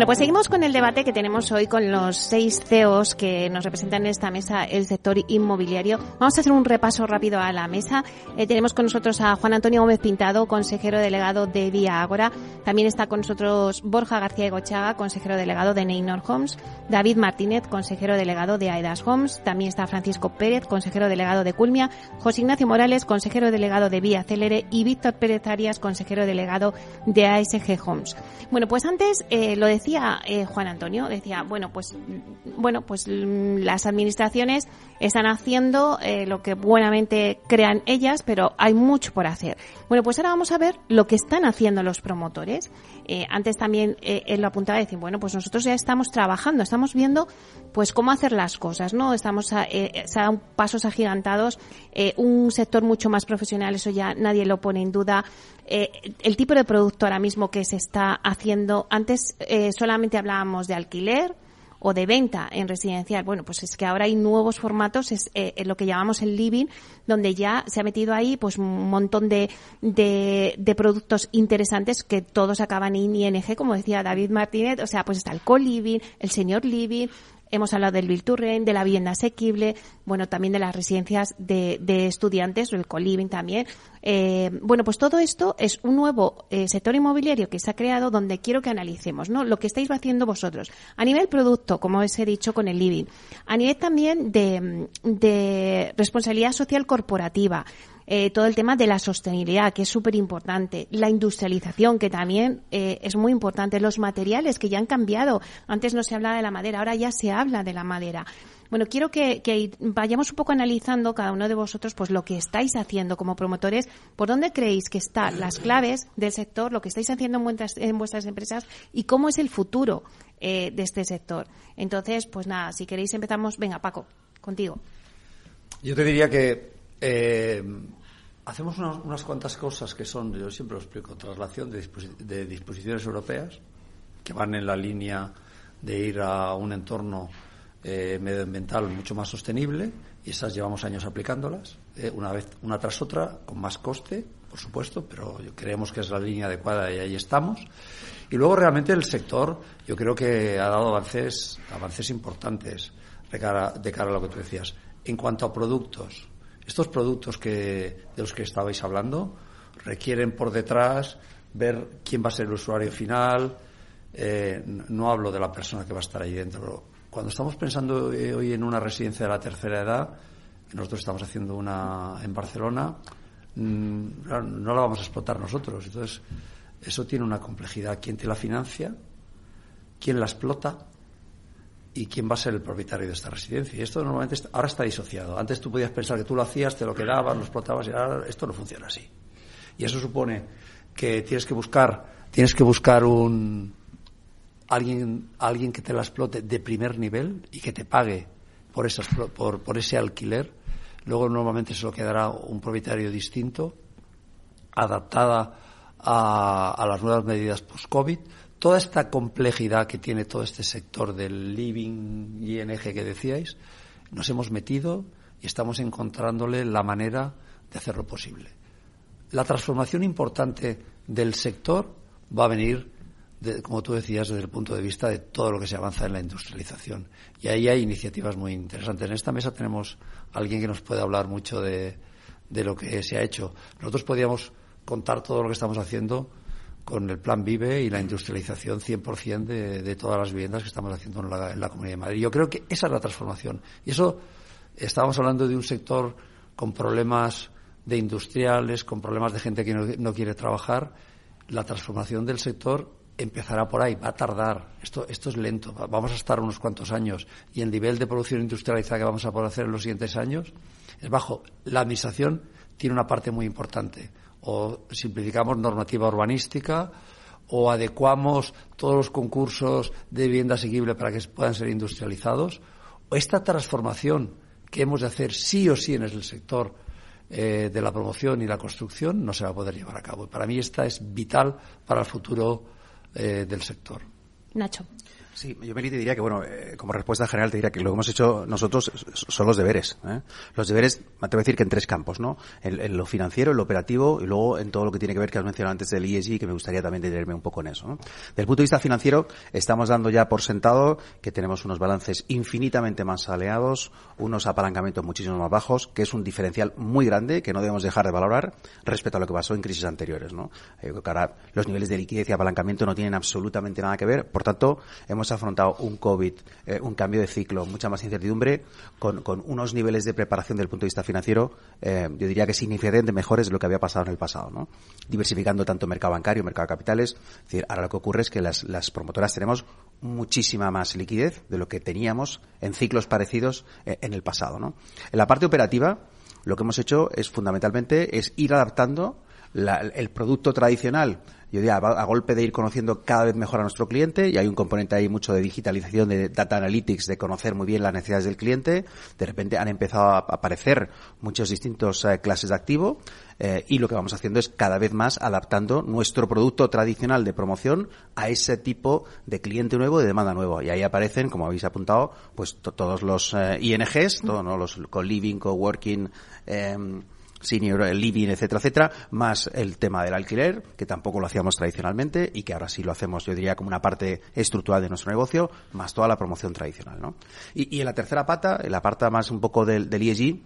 Bueno, pues seguimos con el debate que tenemos hoy con los seis CEOs que nos representan en esta mesa el sector inmobiliario. Vamos a hacer un repaso rápido a la mesa. Eh, tenemos con nosotros a Juan Antonio Gómez Pintado, consejero delegado de Vía Ágora. También está con nosotros Borja García Egochaga, consejero delegado de Neynor Homes. David Martínez, consejero delegado de Aidas Homes. También está Francisco Pérez, consejero delegado de Culmia. José Ignacio Morales, consejero delegado de Vía Célere. Y Víctor Pérez Arias, consejero delegado de ASG Homes. Bueno, pues antes eh, lo decía eh, Juan Antonio, decía, bueno, pues bueno, pues mm, las administraciones están haciendo eh, lo que buenamente crean ellas, pero hay mucho por hacer. Bueno, pues ahora vamos a ver lo que están haciendo los promotores. Eh, antes también él lo apuntaba a decir, bueno, pues nosotros ya estamos trabajando, estamos viendo pues cómo hacer las cosas, ¿no? Estamos a, se dan pasos agigantados, un sector mucho más profesional, eso ya nadie lo pone en duda. El tipo de producto ahora mismo que se está haciendo, antes solamente hablábamos de alquiler, o de venta en residencial. Bueno, pues es que ahora hay nuevos formatos, es eh, lo que llamamos el living, donde ya se ha metido ahí pues un montón de, de, de productos interesantes que todos acaban en ING, como decía David Martínez, o sea, pues está el co-living, el senior living, Hemos hablado del Virturren, de la vivienda asequible, bueno, también de las residencias de, de estudiantes, el co-living también. Eh, bueno, pues todo esto es un nuevo eh, sector inmobiliario que se ha creado donde quiero que analicemos, ¿no? Lo que estáis haciendo vosotros. A nivel producto, como os he dicho con el living. A nivel también de, de responsabilidad social corporativa. Eh, todo el tema de la sostenibilidad, que es súper importante, la industrialización, que también eh, es muy importante, los materiales que ya han cambiado. Antes no se hablaba de la madera, ahora ya se habla de la madera. Bueno, quiero que, vayamos un poco analizando cada uno de vosotros pues lo que estáis haciendo como promotores, por dónde creéis que están las claves del sector, lo que estáis haciendo en vuestras, en vuestras empresas y cómo es el futuro eh, de este sector. Entonces, pues nada, si queréis empezamos. Venga, Paco, contigo. Yo te diría que hacemos unas, unas, cuantas cosas que son, yo siempre lo explico, traslación de, de, disposiciones europeas que van en la línea de ir a un entorno eh, medioambiental mucho más sostenible y esas llevamos años aplicándolas, eh, una vez una tras otra, con más coste, por supuesto, pero creemos que es la línea adecuada y ahí estamos. Y luego realmente el sector, yo creo que ha dado avances, avances importantes de cara, de cara a lo que tú decías. En cuanto a productos, estos productos que, de los que estabais hablando requieren por detrás ver quién va a ser el usuario final. Eh, no hablo de la persona que va a estar ahí dentro. Cuando estamos pensando eh, hoy en una residencia de la tercera edad, nosotros estamos haciendo una en Barcelona, mmm, no la vamos a explotar nosotros. Entonces, eso tiene una complejidad. ¿Quién te la financia? ¿Quién la explota? Y quién va a ser el propietario de esta residencia. Y esto normalmente ahora está disociado. Antes tú podías pensar que tú lo hacías, te lo quedabas, lo explotabas y ahora esto no funciona así. Y eso supone que tienes que buscar, tienes que buscar un alguien, alguien que te la explote de primer nivel y que te pague por, por ese alquiler. Luego normalmente se lo quedará un propietario distinto, adaptada a, a las nuevas medidas post-COVID toda esta complejidad que tiene todo este sector del living ING que decíais, nos hemos metido y estamos encontrándole la manera de hacerlo posible. La transformación importante del sector va a venir, de, como tú decías, desde el punto de vista de todo lo que se avanza en la industrialización. Y ahí hay iniciativas muy interesantes. En esta mesa tenemos a alguien que nos puede hablar mucho de, de lo que se ha hecho. Nosotros podríamos contar todo lo que estamos haciendo con el plan Vive y la industrialización 100% de, de todas las viviendas que estamos haciendo en la, en la, Comunidad de Madrid. Yo creo que esa es la transformación. Y eso, estábamos hablando de un sector con problemas de industriales, con problemas de gente que no, no quiere trabajar. La transformación del sector empezará por ahí, va a tardar. Esto, esto es lento, vamos a estar unos cuantos años. Y el nivel de producción industrializada que vamos a poder hacer en los siguientes años es bajo. La Administración tiene una parte muy importante o simplificamos normativa urbanística o adecuamos todos los concursos de vivienda asequible para que puedan ser industrializados o esta transformación que hemos de hacer sí o sí en el sector eh, de la promoción y la construcción no se va a poder llevar a cabo. Para mí esta es vital para el futuro eh, del sector. Nacho. Sí, yo me diría que, bueno, eh, como respuesta general te diría que lo que hemos hecho nosotros son los deberes. ¿eh? Los deberes, te voy a decir que en tres campos, ¿no? En, lo financiero, en lo operativo y luego en todo lo que tiene que ver, que has mencionado antes del ESG, que me gustaría también detenerme un poco en eso. ¿no? Desde el punto de vista financiero, estamos dando ya por sentado que tenemos unos balances infinitamente más aleados, unos apalancamientos muchísimo más bajos, que es un diferencial muy grande que no debemos dejar de valorar respecto a lo que pasó en crisis anteriores, ¿no? Yo los niveles de liquidez y apalancamiento no tienen absolutamente nada que ver, por tanto, hemos afrontado un COVID, eh, un cambio de ciclo, mucha más incertidumbre, con, unos niveles de preparación desde el punto de vista financiero, eh, yo diría que significativamente mejores de lo que había pasado en el pasado, ¿no? Diversificando tanto mercado bancario, mercado de capitales. Es decir, ahora lo que ocurre es que las, las promotoras tenemos muchísima más liquidez de lo que teníamos en ciclos parecidos eh, en el pasado, ¿no? En la parte operativa, lo que hemos hecho es fundamentalmente es ir adaptando el producto tradicional yo diría, a, golpe de ir conociendo cada vez mejor a nuestro cliente, y hay un componente ahí mucho de digitalización, de data analytics, de conocer muy bien las necesidades del cliente, de repente han empezado a aparecer muchos distintos eh, clases de activo, eh, y lo que vamos haciendo es cada vez más adaptando nuestro producto tradicional de promoción a ese tipo de cliente nuevo, de demanda nuevo. Y ahí aparecen, como habéis apuntado, pues todos los eh, INGs, todos ¿no? los co-living, co-working, eh, senior living, etcétera, etcétera, más el tema del alquiler, que tampoco lo hacíamos tradicionalmente y que ahora sí lo hacemos, yo diría, como una parte estructural de nuestro negocio, más toda la promoción tradicional, ¿no? Y, y en la tercera pata, en la parte más un poco del, del ESG,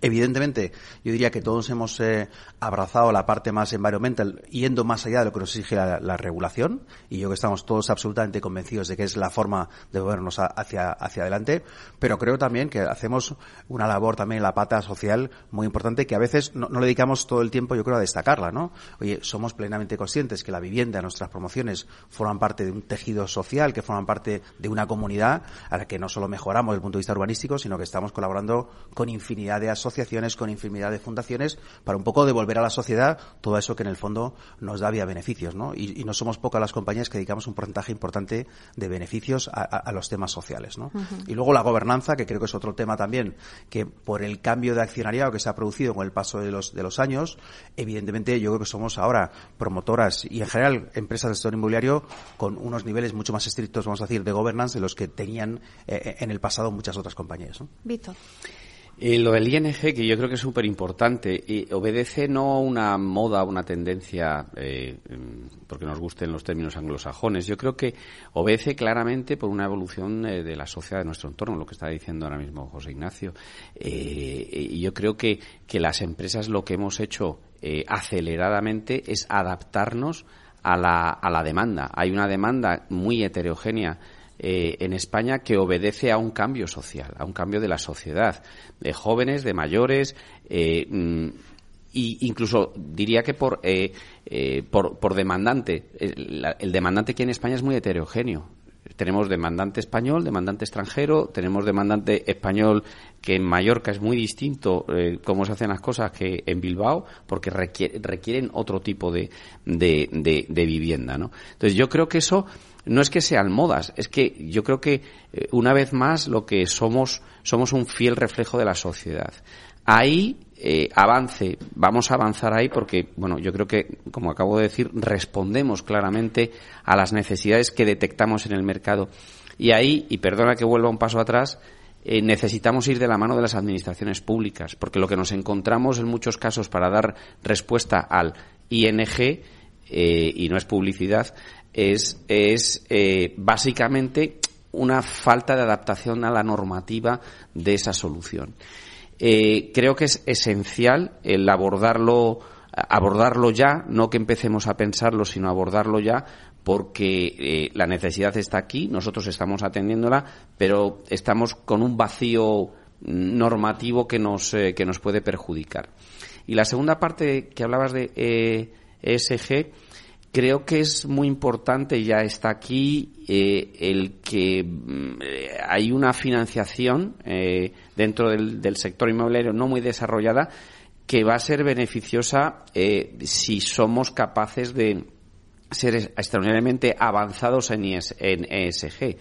Evidentemente, yo diría que todos hemos eh, abrazado la parte más environmental, yendo más allá de lo que nos exige la, regulación, y yo que estamos todos absolutamente convencidos de que es la forma de movernos hacia, hacia adelante, pero creo también que hacemos una labor también en la pata social muy importante que a veces no, le dedicamos todo el tiempo, yo creo, a destacarla, ¿no? Oye, somos plenamente conscientes que la vivienda, nuestras promociones, forman parte de un tejido social, que forman parte de una comunidad a la que no solo mejoramos desde el punto de vista urbanístico, sino que estamos colaborando con infinidad de asociaciones, con infinidad de fundaciones, para un poco devolver a la sociedad todo eso que en el fondo nos da vía beneficios, ¿no? Y, no somos pocas las compañías que dedicamos un porcentaje importante de beneficios a, los temas sociales, ¿no? Y luego la gobernanza, que creo que es otro tema también, que por el cambio de accionariado que se ha producido con el paso de los, de los años, evidentemente yo creo que somos ahora promotoras y en general empresas del sector inmobiliario con unos niveles mucho más estrictos, vamos a decir, de governance de los que tenían eh, en el pasado muchas otras compañías. ¿no? Víctor. Eh, lo del ING, que yo creo que es súper importante, obedece no una moda, una tendencia, eh, porque nos gusten los términos anglosajones, yo creo que obedece claramente por una evolución eh, de la sociedad de nuestro entorno, lo que está diciendo ahora mismo José Ignacio. y yo creo que, que las empresas lo que hemos hecho aceleradamente es adaptarnos a la, a la demanda. Hay una demanda muy heterogénea eh, en España que obedece a un cambio social, a un cambio de la sociedad, de jóvenes, de mayores, eh, mm, y incluso diría que por, eh, por, por, demandante. El, demandante aquí en España es muy heterogéneo. Tenemos demandante español, demandante extranjero, tenemos demandante español que en Mallorca es muy distinto cómo se hacen las cosas que en Bilbao, porque requieren otro tipo de, de, de, de vivienda. ¿no? Entonces yo creo que eso no es que sean modas, es que yo creo que eh, una vez más lo que somos somos un fiel reflejo de la sociedad. Ahí eh, avance, vamos a avanzar ahí porque, bueno, yo creo que, como acabo de decir, respondemos claramente a las necesidades que detectamos en el mercado. Y ahí, y perdona que vuelva un paso atrás, eh, necesitamos ir de la mano de las administraciones públicas, porque lo que nos encontramos en muchos casos para dar respuesta al ING, y no es publicidad, es, es eh, básicamente una falta de adaptación a la normativa de esa solución. Eh, creo que es esencial el abordarlo, abordarlo ya, no que empecemos a pensarlo, sino abordarlo ya, porque eh, la necesidad está aquí, nosotros estamos atendiéndola, pero estamos con un vacío normativo que nos, que nos puede perjudicar. Y la segunda parte que hablabas de ESG, creo que es muy importante, ya está aquí, eh, el que mm, hay una financiación eh, dentro del, sector inmobiliario no muy desarrollada que va a ser beneficiosa eh, si somos capaces de ser extraordinariamente avanzados en, ESG.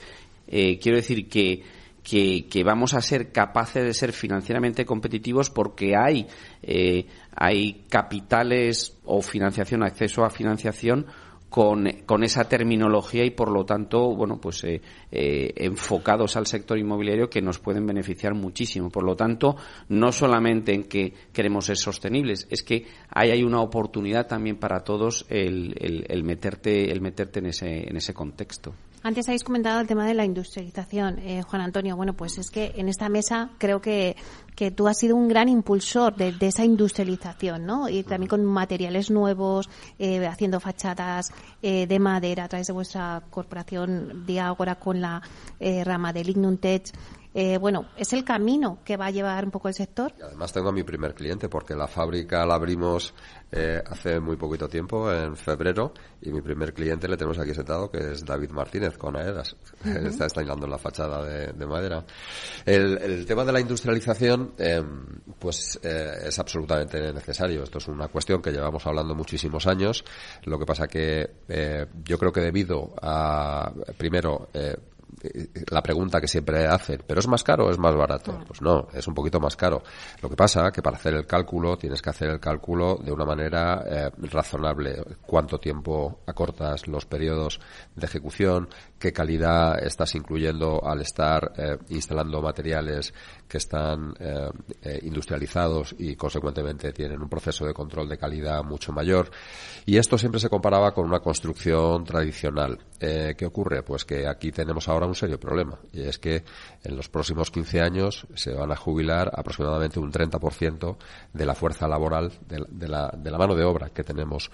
quiero decir que que, que, vamos a ser capaces de ser financieramente competitivos porque hay, eh, hay capitales o financiación, acceso a financiación con, con, esa terminología y por lo tanto bueno pues eh, eh, enfocados al sector inmobiliario que nos pueden beneficiar muchísimo. Por lo tanto no solamente en que queremos ser sostenibles es que ahí hay una oportunidad también para todos el, el, el meterte el meterte en ese en ese contexto antes habéis comentado el tema de la industrialización, eh, Juan Antonio. Bueno, pues es que en esta mesa creo que, que tú has sido un gran impulsor de, esa industrialización, ¿no? Y también con materiales nuevos, eh, haciendo fachadas eh, de madera a través de vuestra corporación Diágora con la eh, rama de Lignum Tech. Eh, bueno, es el camino que va a llevar un poco el sector. Y además tengo a mi primer cliente porque la fábrica la abrimos eh, hace muy poquito tiempo, en febrero, y mi primer cliente le tenemos aquí sentado, que es David Martínez con Aedas. Está instalando la fachada de, de madera. El, el, tema de la industrialización, eh, pues es absolutamente necesario. Esto es una cuestión que llevamos hablando muchísimos años. Lo que pasa que yo creo que debido a, primero, la pregunta que siempre hacen, ¿pero es más caro o es más barato? Pues no, es un poquito más caro. Lo que pasa que para hacer el cálculo tienes que hacer el cálculo de una manera eh, razonable. ¿Cuánto tiempo acortas los periodos de ejecución? ¿Qué calidad estás incluyendo al estar eh, instalando materiales que están eh, eh, industrializados y consecuentemente tienen un proceso de control de calidad mucho mayor. Y esto siempre se comparaba con una construcción tradicional. ¿Qué ocurre? Pues que aquí tenemos ahora un serio problema y es que en los próximos 15 años se van a jubilar aproximadamente un 30% de la fuerza laboral, de, la, mano de obra que tenemos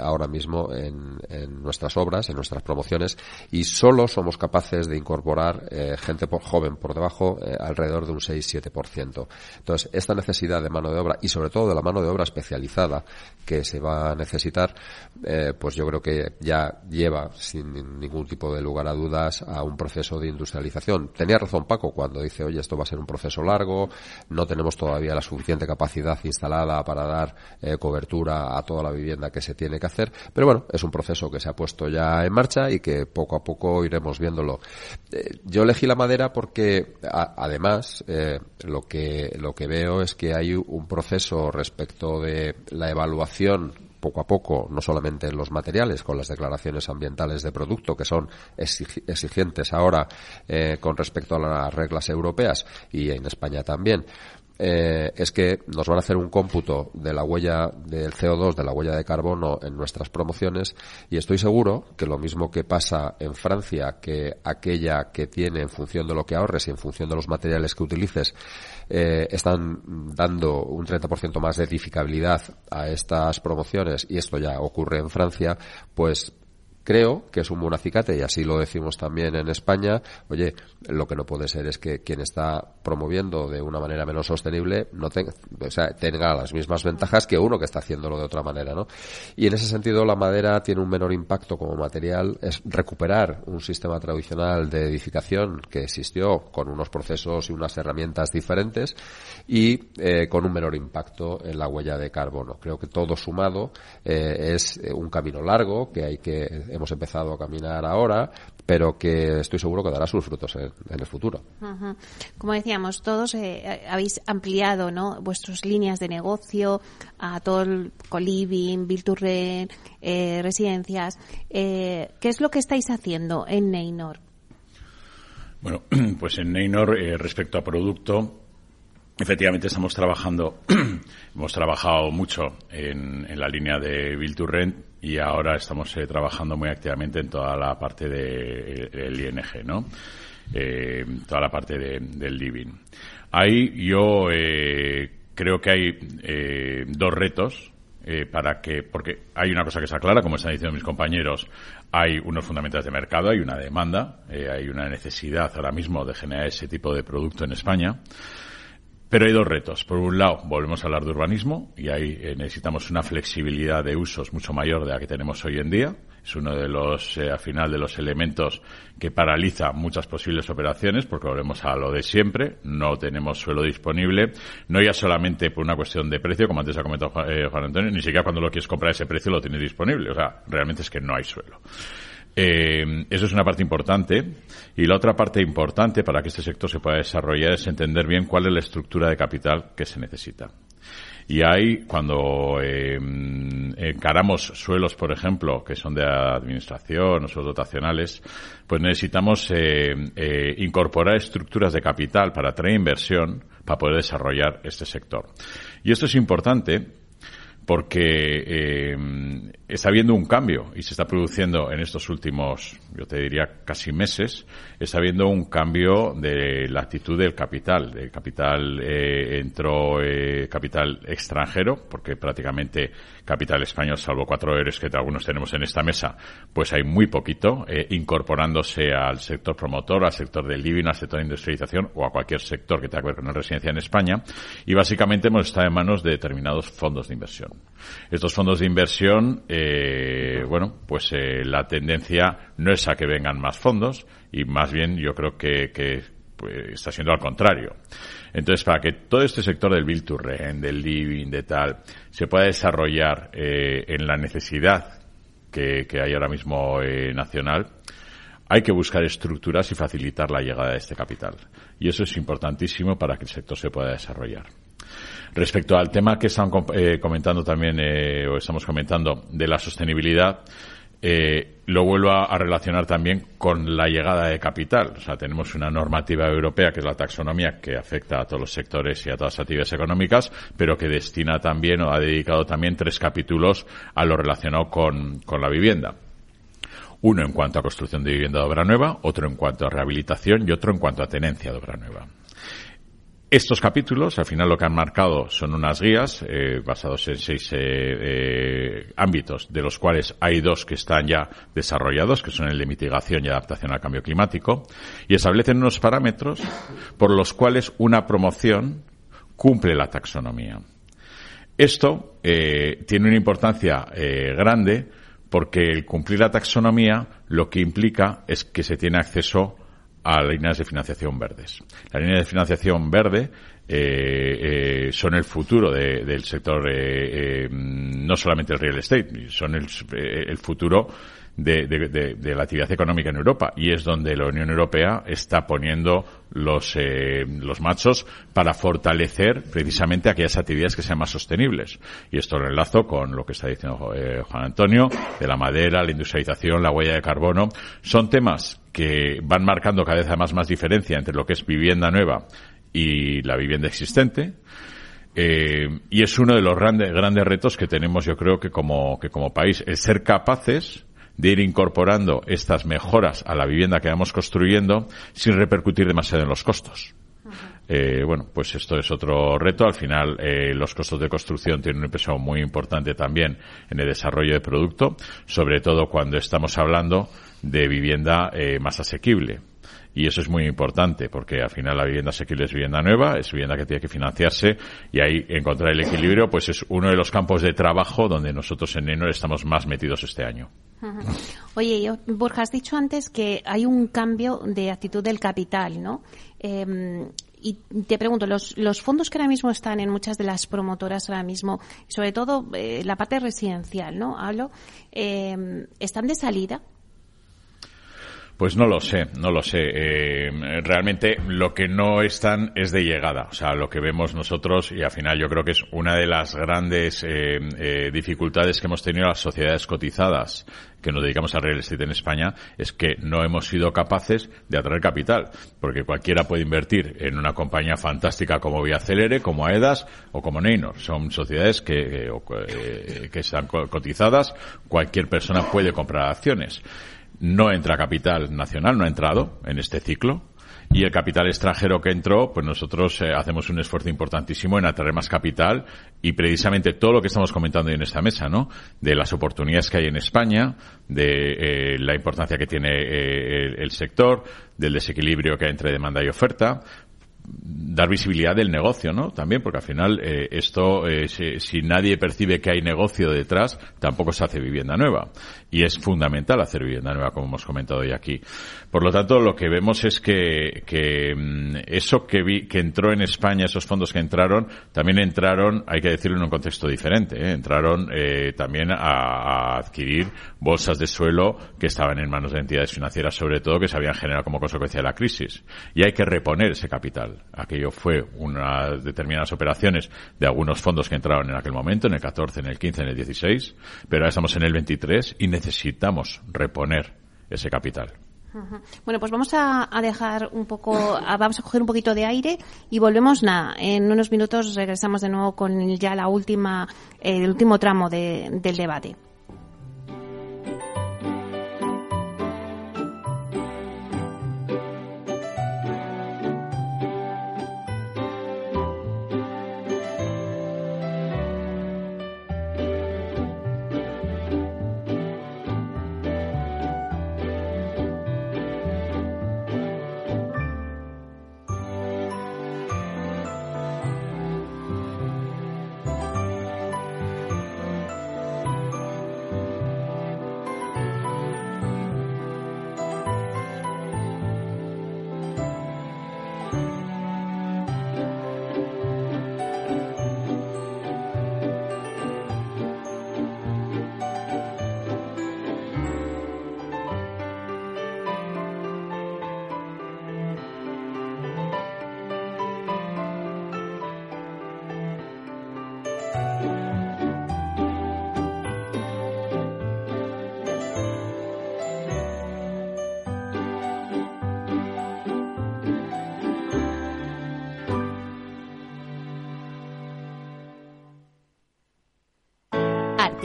ahora mismo en, en, nuestras obras, en nuestras promociones y solo somos capaces de incorporar eh, gente por, joven por debajo eh, alrededor de un 6-7%. Entonces, esta necesidad de mano de obra y sobre todo de la mano de obra especializada que se va a necesitar, eh, pues yo creo que ya lleva sin ningún tipo de lugar a dudas a un proceso de industrialización. Tenía razón Paco cuando dice, oye, esto va a ser un proceso largo, no tenemos todavía la suficiente capacidad instalada para dar eh, cobertura a toda la vivienda que se tiene que hacer, pero bueno, es un proceso que se ha puesto ya en marcha y que poco a poco iremos viéndolo. Eh, yo elegí la madera porque, además, eh, lo que lo que veo es que hay un proceso respecto de la evaluación poco a poco, no solamente en los materiales, con las declaraciones ambientales de producto, que son exigentes ahora eh, con respecto a las reglas europeas y en España también, eh, es que nos van a hacer un cómputo de la huella del CO2, de la huella de carbono en nuestras promociones y estoy seguro que lo mismo que pasa en Francia, que aquella que tiene en función de lo que ahorres y en función de los materiales que utilices, eh, están dando un 30% más de edificabilidad a estas promociones y esto ya ocurre en Francia, pues creo que es un buen acicate y así lo decimos también en España. Oye, lo que no puede ser es que quien está promoviendo de una manera menos sostenible no tenga, o sea, tenga las mismas ventajas que uno que está haciéndolo de otra manera, ¿no? Y en ese sentido la madera tiene un menor impacto como material, es recuperar un sistema tradicional de edificación que existió con unos procesos y unas herramientas diferentes y eh, con un menor impacto en la huella de carbono. Creo que todo sumado eh, es un camino largo que hay que hemos empezado a caminar ahora, pero que estoy seguro que dará sus frutos en, en el futuro. Uh -huh. Como decíamos, todos eh, habéis ampliado ¿no? vuestras líneas de negocio a todo el coliving, Build to Rent, eh, residencias. Eh, ¿Qué es lo que estáis haciendo en Neynor? Bueno, pues en Neynor, eh, respecto a producto, Efectivamente estamos trabajando, hemos trabajado mucho en, en, la línea de Build to Rent y ahora estamos eh, trabajando muy activamente en toda la parte del de, ING, ¿no? Eh, toda la parte de, del living. Ahí yo eh, creo que hay eh, dos retos eh, para que, porque hay una cosa que está clara, como están diciendo mis compañeros, hay unos fundamentales de mercado, hay una demanda, eh, hay una necesidad ahora mismo de generar ese tipo de producto en España. Pero hay dos retos. Por un lado, volvemos a hablar de urbanismo y ahí eh, necesitamos una flexibilidad de usos mucho mayor de la que tenemos hoy en día. Es uno de los, eh, al final, de los elementos que paraliza muchas posibles operaciones porque volvemos a lo de siempre. No tenemos suelo disponible, no ya solamente por una cuestión de precio, como antes ha comentado eh, Juan Antonio, ni siquiera cuando lo quieres comprar ese precio lo tienes disponible. O sea, realmente es que no hay suelo. Eh, eso es una parte importante. Y la otra parte importante para que este sector se pueda desarrollar es entender bien cuál es la estructura de capital que se necesita. Y ahí, cuando eh, encaramos suelos, por ejemplo, que son de administración o suelos dotacionales, pues necesitamos eh, eh, incorporar estructuras de capital para atraer inversión para poder desarrollar este sector. Y esto es importante porque eh, está habiendo un cambio y se está produciendo en estos últimos, yo te diría, casi meses, está habiendo un cambio de la actitud del capital. El capital eh, entró eh, capital extranjero, porque prácticamente capital español, salvo cuatro euros que algunos tenemos en esta mesa, pues hay muy poquito, eh, incorporándose al sector promotor, al sector del living, al sector de industrialización o a cualquier sector que tenga que ver con la residencia en España. Y básicamente hemos estado en manos de determinados fondos de inversión. Estos fondos de inversión, eh, bueno, pues eh, la tendencia no es a que vengan más fondos y más bien yo creo que, pues, está siendo al contrario. Entonces, para que todo este sector del build to rent, del living, de tal, se pueda desarrollar eh, en la necesidad que, hay ahora mismo nacional, hay que buscar estructuras y facilitar la llegada de este capital. Y eso es importantísimo para que el sector se pueda desarrollar. Respecto al tema que están eh, comentando también, eh, o estamos comentando, de la sostenibilidad, eh, lo vuelvo a, relacionar también con la llegada de capital. O sea, tenemos una normativa europea que es la taxonomía que afecta a todos los sectores y a todas las actividades económicas, pero que destina también o ha dedicado también tres capítulos a lo relacionado con, con la vivienda. Uno en cuanto a construcción de vivienda de obra nueva, otro en cuanto a rehabilitación y otro en cuanto a tenencia de obra nueva. Estos capítulos, al final lo que han marcado son unas guías eh, basados en seis eh, eh, ámbitos, de los cuales hay dos que están ya desarrollados, que son el de mitigación y adaptación al cambio climático, y establecen unos parámetros por los cuales una promoción cumple la taxonomía. Esto tiene una importancia grande porque el cumplir la taxonomía lo que implica es que se tiene acceso a líneas de financiación verdes. Las líneas de financiación verde eh, eh, son el futuro de, del sector, eh, eh, no solamente el real estate, son el, eh, el futuro de, de, de, la actividad económica en Europa y es donde la Unión Europea está poniendo los, eh, los machos para fortalecer precisamente aquellas actividades que sean más sostenibles. Y esto lo enlazo con lo que está diciendo eh, Juan Antonio, de la madera, la industrialización, la huella de carbono. Son temas que van marcando cada vez más, más diferencia entre lo que es vivienda nueva y la vivienda existente. Eh, y es uno de los grandes, grandes retos que tenemos, yo creo que como, que como país, el ser capaces de ir incorporando estas mejoras a la vivienda que vamos construyendo sin repercutir demasiado en los costos. Eh, bueno, pues esto es otro reto. Al final, eh, los costos de construcción tienen un peso muy importante también en el desarrollo de producto, sobre todo cuando estamos hablando de vivienda eh, más asequible. Y eso es muy importante porque al final la vivienda asequible es vivienda nueva, es vivienda que tiene que financiarse y ahí encontrar el equilibrio pues es uno de los campos de trabajo donde nosotros en Enor estamos más metidos este año. Oye, yo, Borja, has dicho antes que hay un cambio de actitud del capital, ¿no? Eh, y te pregunto, los, los fondos que ahora mismo están en muchas de las promotoras ahora mismo, sobre todo eh, la parte residencial, ¿no? Hablo, eh, ¿están de salida? Pues no lo sé, no lo sé. Eh, realmente lo que no están es de llegada. O sea, lo que vemos nosotros, y al final yo creo que es una de las grandes eh, eh, dificultades que hemos tenido las sociedades cotizadas que nos dedicamos al real estate en España, es que no hemos sido capaces de atraer capital. Porque cualquiera puede invertir en una compañía fantástica como Vía Celere, como AEDAS o como Neynor. Son sociedades que, que, que están cotizadas. Cualquier persona puede comprar acciones no entra capital nacional, no ha entrado en este ciclo. Y el capital extranjero que entró, pues nosotros eh, hacemos un esfuerzo importantísimo en atraer más capital y precisamente todo lo que estamos comentando hoy en esta mesa, ¿no? De las oportunidades que hay en España, de eh, la importancia que tiene eh, el, sector, del desequilibrio que hay entre demanda y oferta, dar visibilidad del negocio, ¿no? También, porque al final eh, esto, si, nadie percibe que hay negocio detrás, tampoco se hace vivienda nueva. Y es fundamental hacer vivienda nueva, como hemos comentado hoy aquí. Por lo tanto, lo que vemos es que, que mm, eso que, vi, que entró en España, esos fondos que entraron, también entraron, hay que decirlo en un contexto diferente, ¿eh? entraron eh, también a, adquirir bolsas de suelo que estaban en manos de entidades financieras, sobre todo, que se habían generado como consecuencia de la crisis. Y hay que reponer ese capital. Aquello fue unas determinadas operaciones de algunos fondos que entraron en aquel momento, en el 14, en el 15, en el 16, pero ahora estamos en el 23 y necesitamos reponer ese capital. Bueno, pues vamos a, dejar un poco, a, vamos a coger un poquito de aire y volvemos nada. En unos minutos regresamos de nuevo con ya la última, el último tramo de, del debate.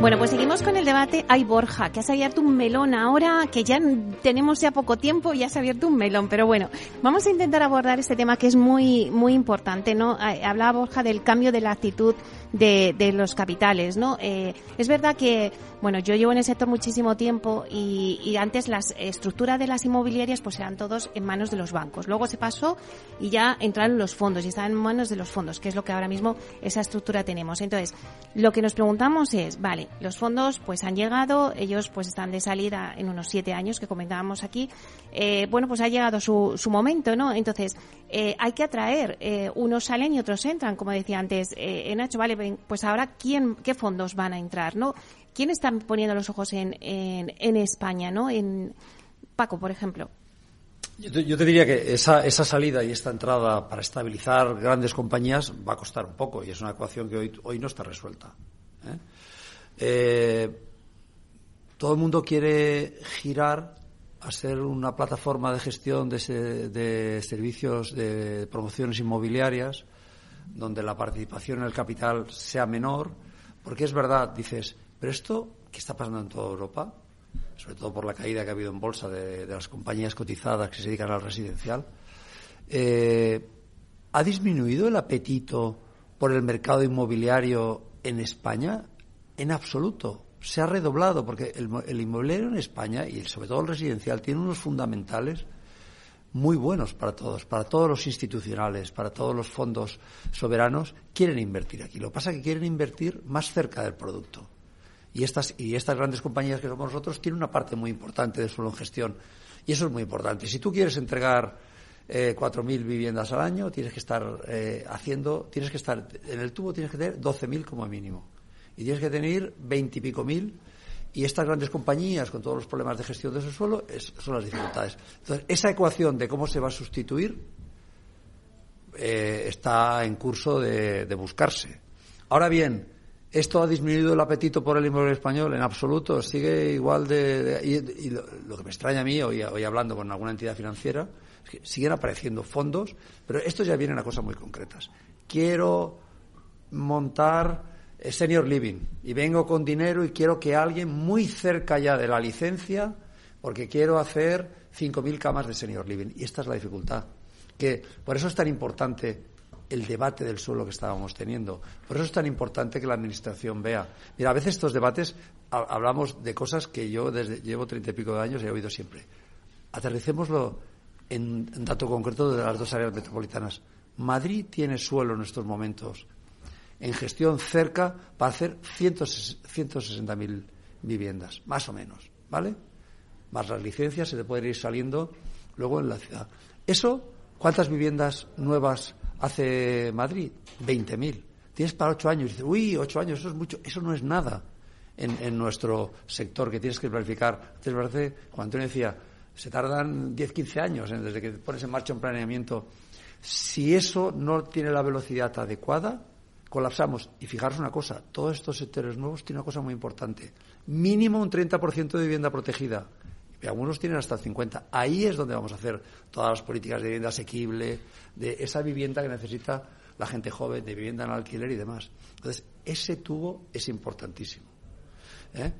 Bueno, pues seguimos con el debate. Ay, Borja, que has abierto un melón ahora, que ya tenemos ya poco tiempo y has abierto un melón. Pero bueno, vamos a intentar abordar este tema que es muy, muy importante, ¿no? Eh, hablaba Borja del cambio de la actitud de, de los capitales, ¿no? Eh, es verdad que, bueno, yo llevo en el sector muchísimo tiempo y, y antes las estructuras de las inmobiliarias pues eran todos en manos de los bancos. Luego se pasó y ya entraron los fondos y estaban en manos de los fondos, que es lo que ahora mismo esa estructura tenemos. Entonces, lo que nos preguntamos es, vale, los fondos pues han llegado, ellos pues están de salida en unos siete años que comentábamos aquí. Eh, bueno, pues ha llegado su, su momento, ¿no? Entonces, eh, hay que atraer, eh, unos salen y otros entran, como decía antes eh, Nacho, vale, pues ahora quién, qué fondos van a entrar, ¿no? ¿Quién está poniendo los ojos en, en, en España, ¿no? En Paco, por ejemplo. Yo te, yo te, diría que esa, esa, salida y esta entrada para estabilizar grandes compañías va a costar un poco y es una ecuación que hoy, hoy no está resuelta. ¿eh? Eh, todo el mundo quiere girar a ser una plataforma de gestión de, de, servicios de promociones inmobiliarias donde la participación en el capital sea menor, porque es verdad, dices, pero esto, ¿qué está pasando en toda Europa? Sobre todo por la caída que ha habido en bolsa de, las compañías cotizadas que se dedican al residencial. Eh, ¿Ha disminuido el apetito por el mercado inmobiliario en España? En absoluto. Se ha redoblado porque el, el inmobiliario en España y sobre todo el residencial tiene unos fundamentales muy buenos para todos, para todos los institucionales, para todos los fondos soberanos, quieren invertir aquí. Lo que pasa es que quieren invertir más cerca del producto. Y estas, y estas grandes compañías que somos nosotros tienen una parte muy importante de en gestión. Y eso es muy importante. Si tú quieres entregar eh, 4.000 viviendas al año, tienes que estar eh, haciendo, tienes que estar, en el tubo tienes que tener 12.000 como mínimo. Y tienes que tener 20 y pico mil y estas grandes compañías, con todos los problemas de gestión de su suelo, son las dificultades. Entonces, esa ecuación de cómo se va a sustituir eh, está en curso de, buscarse. Ahora bien, ¿esto ha disminuido el apetito por el inmobiliario español? En absoluto, sigue igual de... y lo, lo, que me extraña a mí, hoy, hoy hablando con alguna entidad financiera, es que siguen apareciendo fondos, pero estos ya vienen a cosas muy concretas. Quiero montar senior living y vengo con dinero y quiero que alguien muy cerca ya de la licencia, porque quiero hacer 5.000 camas de senior living. Y esta es la dificultad. Que por eso es tan importante el debate del suelo que estábamos teniendo. Por eso es tan importante que la Administración vea. Mira, a veces estos debates hablamos de cosas que yo desde llevo treinta y pico de años he oído siempre. Aterricémoslo en, en dato concreto de las dos áreas metropolitanas. Madrid tiene suelo en estos momentos en gestión cerca para hacer 160.000 viviendas, más o menos, ¿vale? Más las licencias se te pueden ir saliendo luego en la ciudad. Eso, ¿cuántas viviendas nuevas hace Madrid? 20.000. Tienes para ocho años. Y dices, uy, ocho años, eso es mucho. Eso no es nada en, en nuestro sector que tienes que planificar. Antes parece, cuando Antonio decía, se tardan 10, 15 años desde que pones en marcha un planeamiento. Si eso no tiene la velocidad adecuada, colapsamos. Y fijaros una cosa, todos estos sectores nuevos tienen una cosa muy importante. Mínimo un 30% de vivienda protegida. Y algunos tienen hasta el 50%. Ahí es donde vamos a hacer todas las políticas de vivienda asequible, de esa vivienda que necesita la gente joven, de vivienda en alquiler y demás. Entonces, ese tubo es importantísimo. ¿Eh?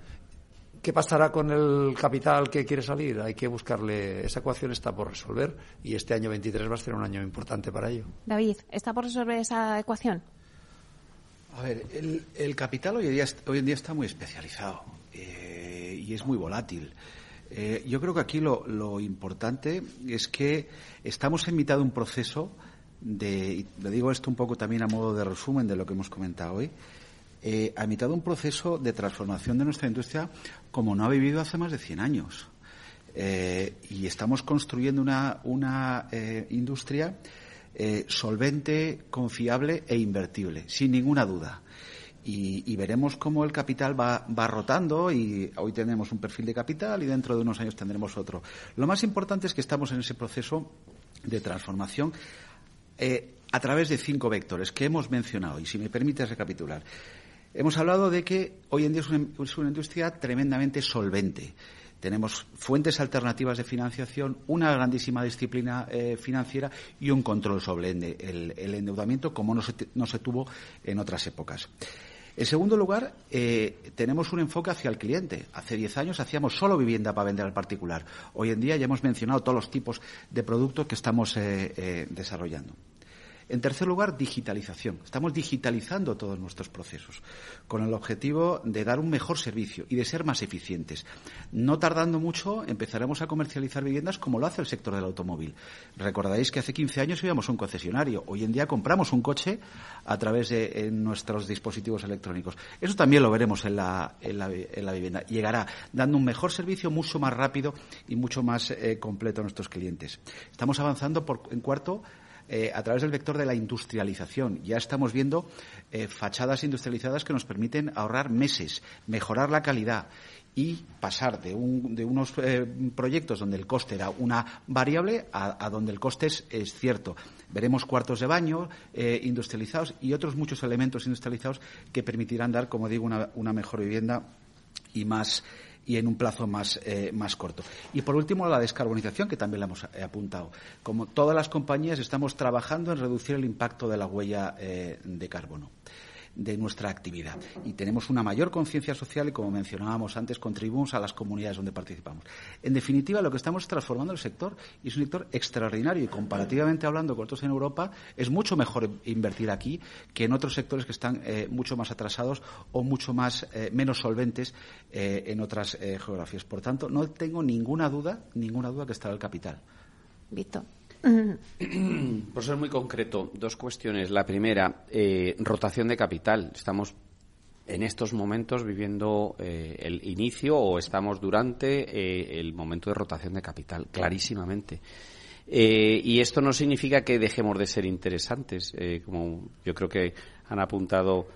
¿Qué pasará con el capital que quiere salir? Hay que buscarle. Esa ecuación está por resolver y este año 23 va a ser un año importante para ello. David, ¿está por resolver esa ecuación? A ver, el, el capital hoy en, día, hoy en, día, está muy especializado eh, y es muy volátil. Eh, yo creo que aquí lo, importante es que estamos en mitad de un proceso de, y le digo esto un poco también a modo de resumen de lo que hemos comentado hoy, eh, a mitad de un proceso de transformación de nuestra industria como no ha vivido hace más de 100 años. Eh, y estamos construyendo una, una industria solvente, confiable e invertible, sin ninguna duda. Y, veremos cómo el capital va, rotando y hoy tenemos un perfil de capital y dentro de unos años tendremos otro. Lo más importante es que estamos en ese proceso de transformación a través de cinco vectores que hemos mencionado. Y si me permites recapitular. Hemos hablado de que hoy en día es una, industria tremendamente solvente. Tenemos fuentes alternativas de financiación, una grandísima disciplina eh, financiera y un control sobre el, endeudamiento como no se, tuvo en otras épocas. En segundo lugar, eh, tenemos un enfoque hacia el cliente. Hace diez años hacíamos solo vivienda para vender al particular. Hoy en día ya hemos mencionado todos los tipos de productos que estamos eh, desarrollando. En tercer lugar, digitalización. Estamos digitalizando todos nuestros procesos con el objetivo de dar un mejor servicio y de ser más eficientes. No tardando mucho, empezaremos a comercializar viviendas como lo hace el sector del automóvil. Recordaréis que hace 15 años íbamos un concesionario. Hoy en día compramos un coche a través de nuestros dispositivos electrónicos. Eso también lo veremos en la, vivienda. Llegará dando un mejor servicio mucho más rápido y mucho más eh, completo a nuestros clientes. Estamos avanzando por, en cuarto eh, a través del vector de la industrialización. Ya estamos viendo eh, fachadas industrializadas que nos permiten ahorrar meses, mejorar la calidad y pasar de, unos eh, proyectos donde el coste era una variable a, donde el coste es, cierto. Veremos cuartos de baño industrializados y otros muchos elementos industrializados que permitirán dar, como digo, una mejor vivienda y más y en un plazo más, eh, más corto. Y por último, la descarbonización, que también la hemos eh, apuntado. Como todas las compañías, estamos trabajando en reducir el impacto de la huella eh, de carbono de nuestra actividad. Y tenemos una mayor conciencia social y, como mencionábamos antes, contribuimos a las comunidades donde participamos. En definitiva, lo que estamos transformando el sector y es un sector extraordinario y, comparativamente hablando con otros en Europa, es mucho mejor invertir aquí que en otros sectores que están eh, mucho más atrasados o mucho más eh, menos solventes eh, en otras geografías. Por tanto, no tengo ninguna duda, ninguna duda que estará el capital. Víctor. Por ser muy concreto, dos cuestiones. La primera, eh, rotación de capital. Estamos en estos momentos viviendo eh, el inicio o estamos durante eh, el momento de rotación de capital, clarísimamente. y esto no significa que dejemos de ser interesantes, como yo creo que han apuntado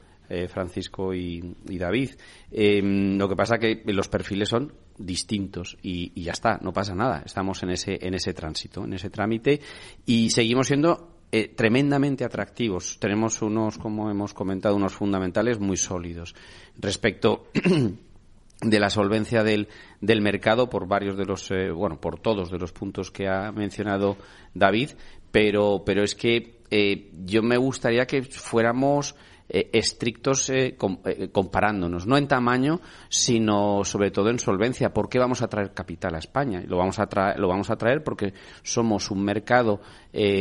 Francisco y, David. lo que pasa que los perfiles son distintos y, ya está, no pasa nada. Estamos en ese, en ese tránsito, en ese trámite y seguimos siendo eh, tremendamente atractivos. Tenemos unos, como hemos comentado, unos fundamentales muy sólidos respecto de la solvencia del, del mercado por varios de los, eh, bueno, por todos de los puntos que ha mencionado David, pero, pero es que eh, yo me gustaría que fuéramos eh, estrictos eh, eh, comparándonos, no en tamaño, sino sobre todo en solvencia. ¿Por qué vamos a traer capital a España? Lo vamos a, traer, lo vamos a traer porque somos un mercado,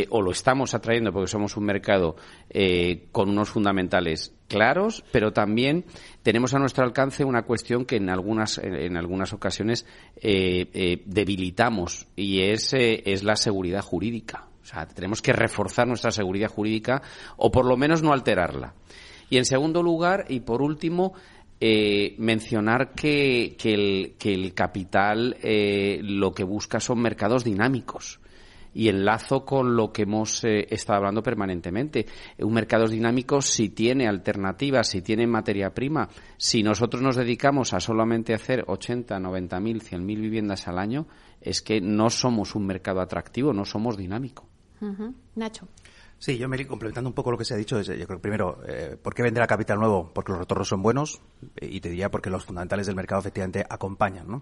o lo estamos atrayendo porque somos un mercado con unos fundamentales claros, pero también tenemos a nuestro alcance una cuestión que en algunas, en algunas ocasiones debilitamos y es, es la seguridad jurídica. O sea, tenemos que reforzar nuestra seguridad jurídica o por lo menos no alterarla. Y en segundo lugar, y por último, eh, mencionar que, el, capital eh, lo que busca son mercados dinámicos. Y enlazo con lo que hemos eh, estado hablando permanentemente. Un mercado dinámico, si tiene alternativas, si tiene materia prima, si nosotros nos dedicamos a solamente hacer 80, 90 mil, 100 mil viviendas al año, es que no somos un mercado atractivo, no somos dinámico. Nacho. Sí, yo, Mary, complementando un poco lo que se ha dicho, yo creo primero, eh, ¿por qué vender a capital nuevo? Porque los retornos son buenos y te diría porque los fundamentales del mercado efectivamente acompañan. ¿no?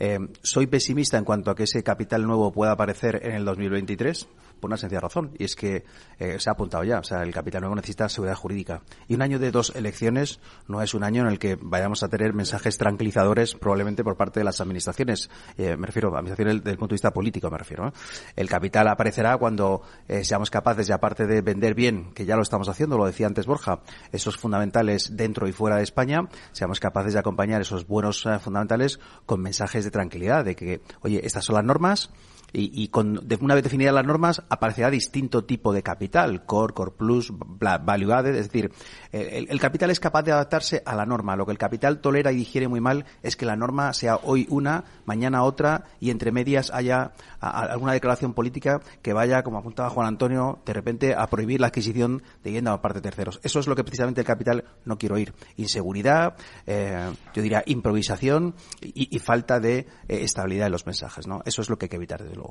Eh, soy pesimista en cuanto a que ese capital nuevo pueda aparecer en el 2023 por una sencilla razón, y es que eh, se ha apuntado ya, o sea, el capital nuevo necesita seguridad jurídica. Y un año de dos elecciones no es un año en el que vayamos a tener mensajes tranquilizadores probablemente por parte de las administraciones, eh, me refiero administraciones del, punto de vista político, me refiero. El capital aparecerá cuando eh, seamos capaces, ya aparte de vender bien, que ya lo estamos haciendo, lo decía antes Borja, esos fundamentales dentro y fuera de España, seamos capaces de acompañar esos buenos fundamentales con mensajes de tranquilidad, de que, oye, estas son las normas, Y, y con, de, una vez definidas las normas, aparecerá distinto tipo de capital, core, core plus, value added, es decir, el, el, capital es capaz de adaptarse a la norma. Lo que el capital tolera y digiere muy mal es que la norma sea hoy una, mañana otra y entre medias haya alguna declaración política que vaya, como apuntaba Juan Antonio, de repente a prohibir la adquisición de vivienda por parte de terceros. Eso es lo que precisamente el capital no quiere oír. Inseguridad, eh, yo diría improvisación y, y falta de eh, estabilidad en los mensajes, ¿no? Eso es lo que hay que evitar, desde luego.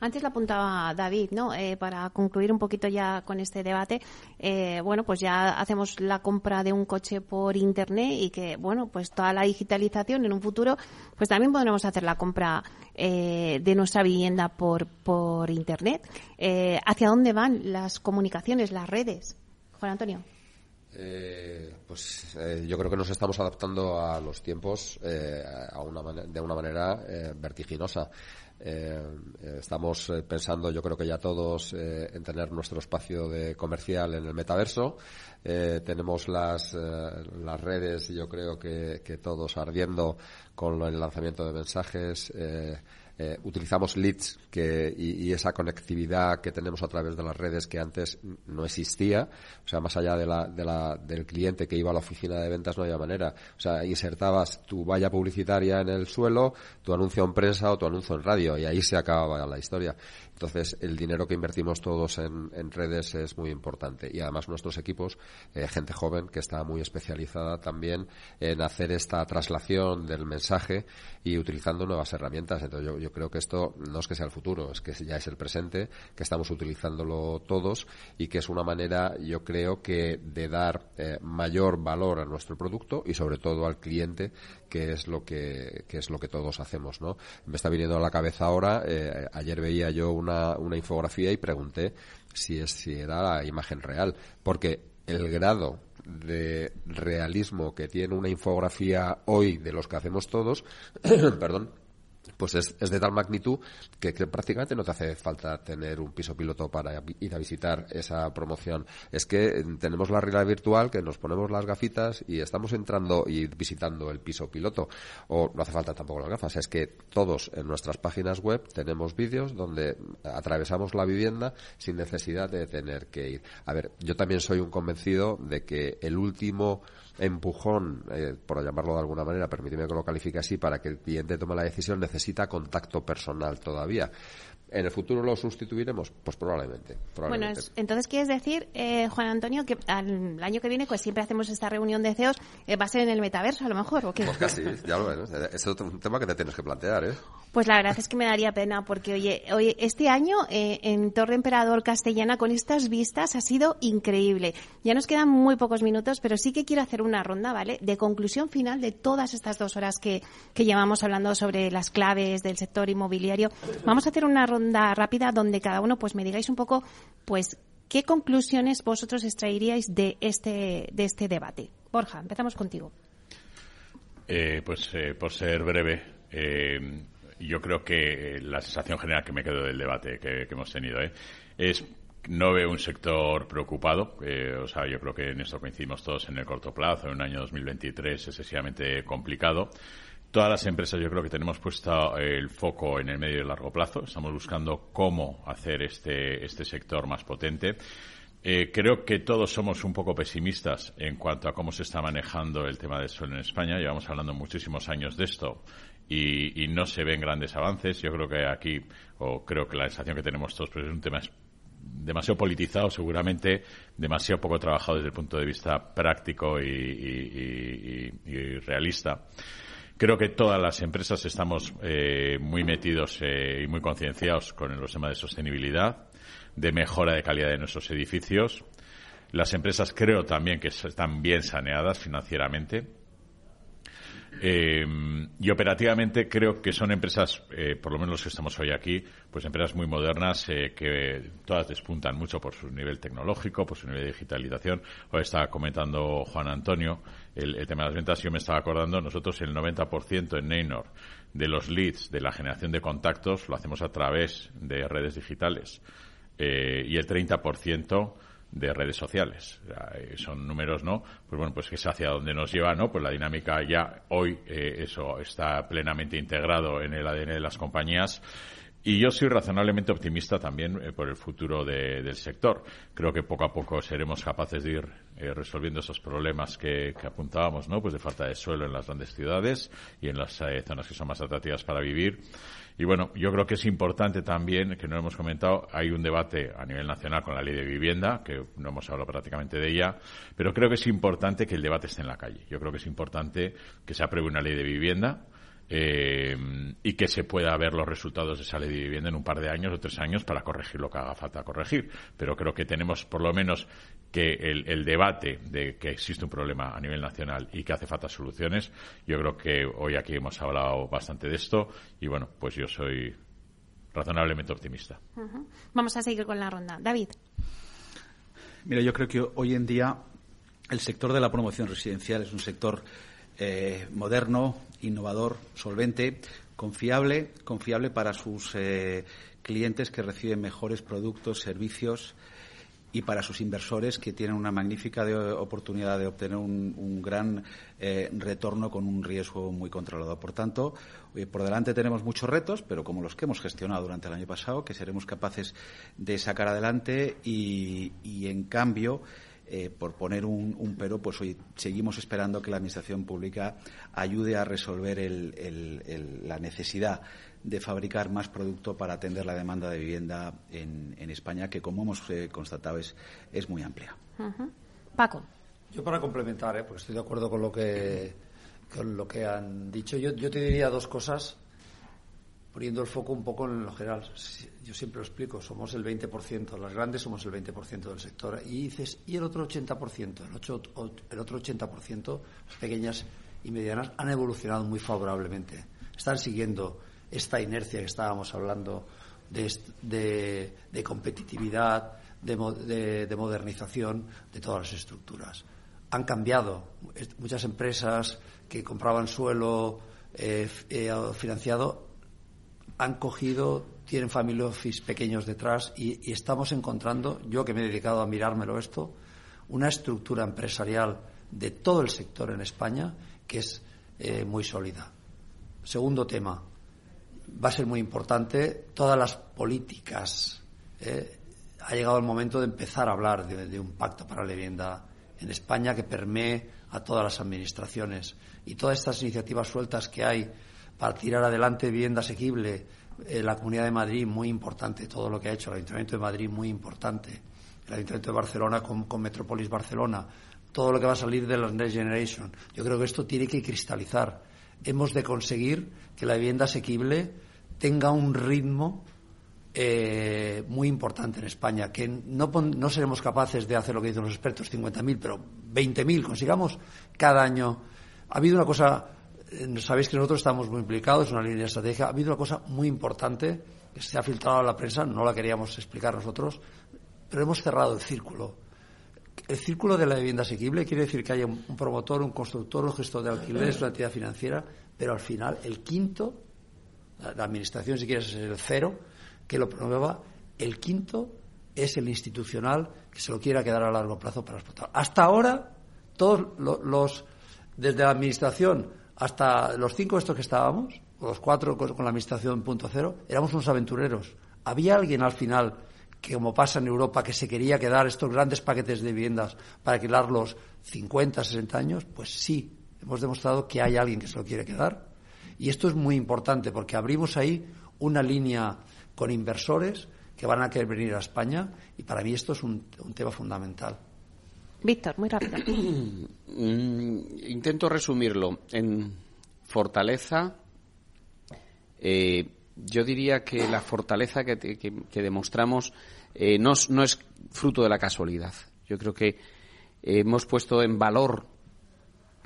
Antes lo apuntaba David, ¿no? Eh, para concluir un poquito ya con este debate, eh, bueno, pues ya hacemos la compra de un coche por internet y que, bueno, pues toda la digitalización en un futuro, pues también podremos hacer la compra eh, de nuestra vivienda por, por internet. Eh, ¿Hacia dónde van las comunicaciones, las redes? Juan Antonio. Eh, pues eh, yo creo que nos estamos adaptando a los tiempos eh, a una de una manera eh, vertiginosa. Eh, estamos pensando, yo creo que ya todos, en tener nuestro espacio de comercial en el metaverso. tenemos las, las redes, yo creo que, que todos ardiendo con el lanzamiento de mensajes. Eh, utilizamos leads que, y, esa conectividad que tenemos a través de las redes que antes no existía. O sea, más allá de la, de la, del cliente que iba a la oficina de ventas no había manera. O sea, insertabas tu valla publicitaria en el suelo, tu anuncio en prensa o tu anuncio en radio y ahí se acababa la historia. Entonces, el dinero que invertimos todos en, en redes es muy importante. Y además nuestros equipos, eh, gente joven que está muy especializada también en hacer esta traslación del mensaje y utilizando nuevas herramientas. Entonces, yo, creo que esto no es que sea el futuro, es que ya es el presente, que estamos utilizándolo todos y que es una manera, yo creo que de dar eh, mayor valor a nuestro producto y sobre todo al cliente, que es lo que, que es lo que todos hacemos, ¿no? Me está viniendo a la cabeza ahora, eh, ayer veía yo una, una infografía y pregunté si, es, si era la imagen real, porque el grado de realismo que tiene una infografía hoy de los que hacemos todos, perdón, pues es, es, de tal magnitud que, que, prácticamente no te hace falta tener un piso piloto para ir a visitar esa promoción. Es que tenemos la realidad virtual, que nos ponemos las gafitas y estamos entrando y visitando el piso piloto. O no hace falta tampoco las gafas, es que todos en nuestras páginas web tenemos vídeos donde atravesamos la vivienda sin necesidad de tener que ir. A ver, yo también soy un convencido de que el último empujón, eh, por llamarlo de alguna manera, permíteme que lo califique así, para que el cliente tome la decisión, necesita contacto personal todavía. ¿En el futuro lo sustituiremos? Pues probablemente. probablemente. Bueno, entonces quieres decir, eh, Juan Antonio, que al año que viene pues siempre hacemos esta reunión de CEOs, eh, va a ser en el metaverso a lo mejor, ¿o qué? Pues casi, ya lo ves. Es otro un tema que te tienes que plantear, ¿eh? Pues la verdad es que me daría pena porque, oye, oye este año eh, en Torre Emperador Castellana con estas vistas ha sido increíble. Ya nos quedan muy pocos minutos, pero sí que quiero hacer una ronda, ¿vale? De conclusión final de todas estas dos horas que, que llevamos hablando sobre las claves del sector inmobiliario. Vamos a hacer una ronda rápida donde cada uno pues me digáis un poco, pues, qué conclusiones vosotros extraeríais de este, de este debate. Borja, empezamos contigo. Eh, pues eh, por ser breve, eh, yo creo que la sensación general que me quedo del debate que, hemos tenido ¿eh? es no veo un sector preocupado. Eh, o sea, yo creo que en esto coincidimos todos en el corto plazo, en un año 2023 excesivamente complicado. Todas las empresas yo creo que tenemos puesto el foco en el medio y largo plazo. Estamos buscando cómo hacer este, este sector más potente. Eh, creo que todos somos un poco pesimistas en cuanto a cómo se está manejando el tema del suelo en España. Llevamos hablando muchísimos años de esto y, y, no se ven grandes avances. Yo creo que aquí, o creo que la sensación que tenemos todos, pues es un tema demasiado politizado, seguramente demasiado poco trabajado desde el punto de vista práctico y, y, y realista. Creo que todas las empresas estamos eh, muy metidos eh, y muy concienciados con los temas de sostenibilidad, de mejora de calidad de nuestros edificios. Las empresas creo también que están bien saneadas financieramente eh, y operativamente creo que son empresas, eh, por lo menos los que estamos hoy aquí, pues empresas muy modernas eh, que todas despuntan mucho por su nivel tecnológico, por su nivel de digitalización. Hoy estaba comentando Juan Antonio el, el tema de las ventas. Yo me estaba acordando, nosotros el 90% en Neynor de los leads, de la generación de contactos, lo hacemos a través de redes digitales. y el 30% de redes sociales. Son números, ¿no? Pues bueno, pues es hacia donde nos lleva, ¿no? Pues la dinámica ya hoy eh, eso está plenamente integrado en el ADN de las compañías Y yo soy razonablemente optimista también eh, por el futuro del sector. Creo que poco a poco seremos capaces de ir eh, resolviendo esos problemas que, apuntábamos, ¿no? Pues de falta de suelo en las grandes ciudades y en las eh, zonas que son más atractivas para vivir. Y bueno, yo creo que es importante también, que no hemos comentado, hay un debate a nivel nacional con la ley de vivienda, que no hemos hablado prácticamente de ella, pero creo que es importante que el debate esté en la calle. Yo creo que es importante que se apruebe una ley de vivienda eh, y que se pueda ver los resultados de esa ley de vivienda en un par de años o tres años para corregir lo que haga falta corregir. Pero creo que tenemos por lo menos que el, debate de que existe un problema a nivel nacional y que hace falta soluciones, yo creo que hoy aquí hemos hablado bastante de esto y bueno, pues yo soy razonablemente optimista. Vamos a seguir con la ronda. David. Mira, yo creo que hoy en día el sector de la promoción residencial es un sector eh, moderno, innovador, solvente, confiable, confiable para sus eh, clientes que reciben mejores productos, servicios y para sus inversores que tienen una magnífica oportunidad de obtener un, gran eh, retorno con un riesgo muy controlado. Por tanto, por delante tenemos muchos retos, pero como los que hemos gestionado durante el año pasado, que seremos capaces de sacar adelante y en cambio, eh, por poner un, pero, pues hoy seguimos esperando que la Administración Pública ayude a resolver la necesidad de fabricar más producto para atender la demanda de vivienda en, España, que como hemos eh, constatado es, es muy amplia. Paco. Yo para complementar, ¿eh? porque estoy de acuerdo con lo que, con lo que han dicho, yo, yo te diría dos cosas poniendo el foco un poco en lo general. Yo siempre lo explico, somos el 20%, las grandes somos el 20% del sector. Y dices, ¿y el otro 80%? El, el otro 80%, las pequeñas y medianas, han evolucionado muy favorablemente. Están siguiendo esta inercia que estábamos hablando de, competitividad, de, modernización de todas las estructuras. Han cambiado. Muchas empresas que compraban suelo eh, eh, financiado han cogido, tienen family office pequeños detrás y, estamos encontrando, yo que me he dedicado a mirármelo esto, una estructura empresarial de todo el sector en España que es eh, muy sólida. Segundo tema, va a ser muy importante todas las políticas. Eh, ha llegado el momento de empezar a hablar de, de, un pacto para la vivienda en España que permee a todas las administraciones y todas estas iniciativas sueltas que hay para tirar adelante vivienda asequible. Eh, la Comunidad de Madrid, muy importante, todo lo que ha hecho el Ayuntamiento de Madrid, muy importante. El Ayuntamiento de Barcelona con, con Metropolis Barcelona. Todo lo que va a salir de la Next Generation. Yo creo que esto tiene que cristalizar. Hemos de conseguir que la vivienda asequible tenga un ritmo eh, muy importante en España, que no, no, seremos capaces de hacer lo que dicen los expertos, 50.000, pero 20.000 consigamos cada año. Ha habido una cosa sabéis que nosotros estamos muy implicados en una línea de estrategia. Ha habido una cosa muy importante que se ha filtrado a la prensa, no la queríamos explicar nosotros, pero hemos cerrado el círculo. El círculo de la vivienda asequible quiere decir que haya un promotor, un constructor, un gestor de alquileres, una entidad financiera, pero al final el quinto, la, administración si quieres es el cero, que lo promueva, el quinto es el institucional que se lo quiera quedar a largo plazo para explotar. Hasta ahora, todos los, desde la administración hasta los cinco estos que estábamos, los cuatro con la administración punto cero, éramos unos aventureros. ¿Había alguien al final que, como pasa en Europa, que se quería quedar estos grandes paquetes de viviendas para alquilarlos 50, 60 años? Pues sí, hemos demostrado que hay alguien que se lo quiere quedar. Y esto es muy importante porque abrimos ahí una línea con inversores que van a querer venir a España y para mí esto es un tema fundamental. Víctor, muy rápido. Mm, intento resumirlo en fortaleza. Eh, yo diría que la fortaleza que, demostramos eh, no, es fruto de la casualidad. Yo creo que hemos puesto en valor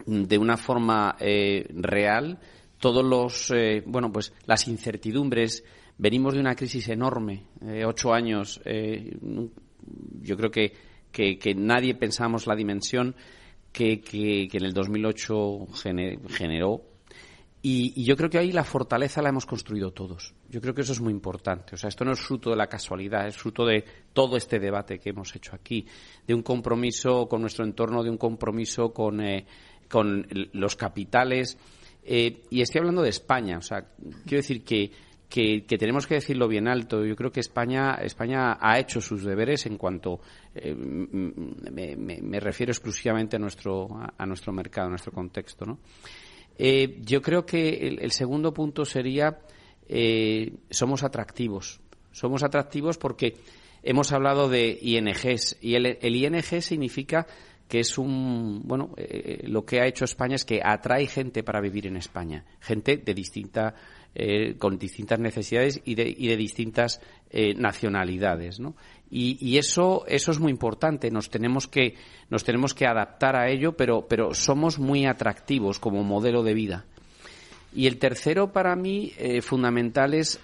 de una forma eh, real todos los bueno pues las incertidumbres venimos de una crisis enorme ocho años yo creo que que, nadie pensamos la dimensión que, que, en el 2008 generó. Y, yo creo que ahí la fortaleza la hemos construido todos. Yo creo que eso es muy importante. O sea, esto no es fruto de la casualidad, es fruto de todo este debate que hemos hecho aquí, de un compromiso con nuestro entorno, de un compromiso con, eh, con los capitales. Eh, y estoy hablando de España. O sea, quiero decir que que, tenemos que decirlo bien alto. Yo creo que España, España ha hecho sus deberes en cuanto eh, me, refiero exclusivamente a nuestro, a, nuestro mercado, a nuestro contexto. ¿no? Eh, yo creo que el, segundo punto sería eh, somos atractivos. Somos atractivos porque hemos hablado de INGs y el ING significa que es un bueno lo que ha hecho España es que atrae gente para vivir en España gente de distinta eh, con distintas necesidades y de, y de distintas eh, nacionalidades. Y, eso, eso es muy importante. Nos tenemos que, nos tenemos que adaptar a ello, pero, pero somos muy atractivos como modelo de vida. Y el tercero, para mí, eh, fundamental es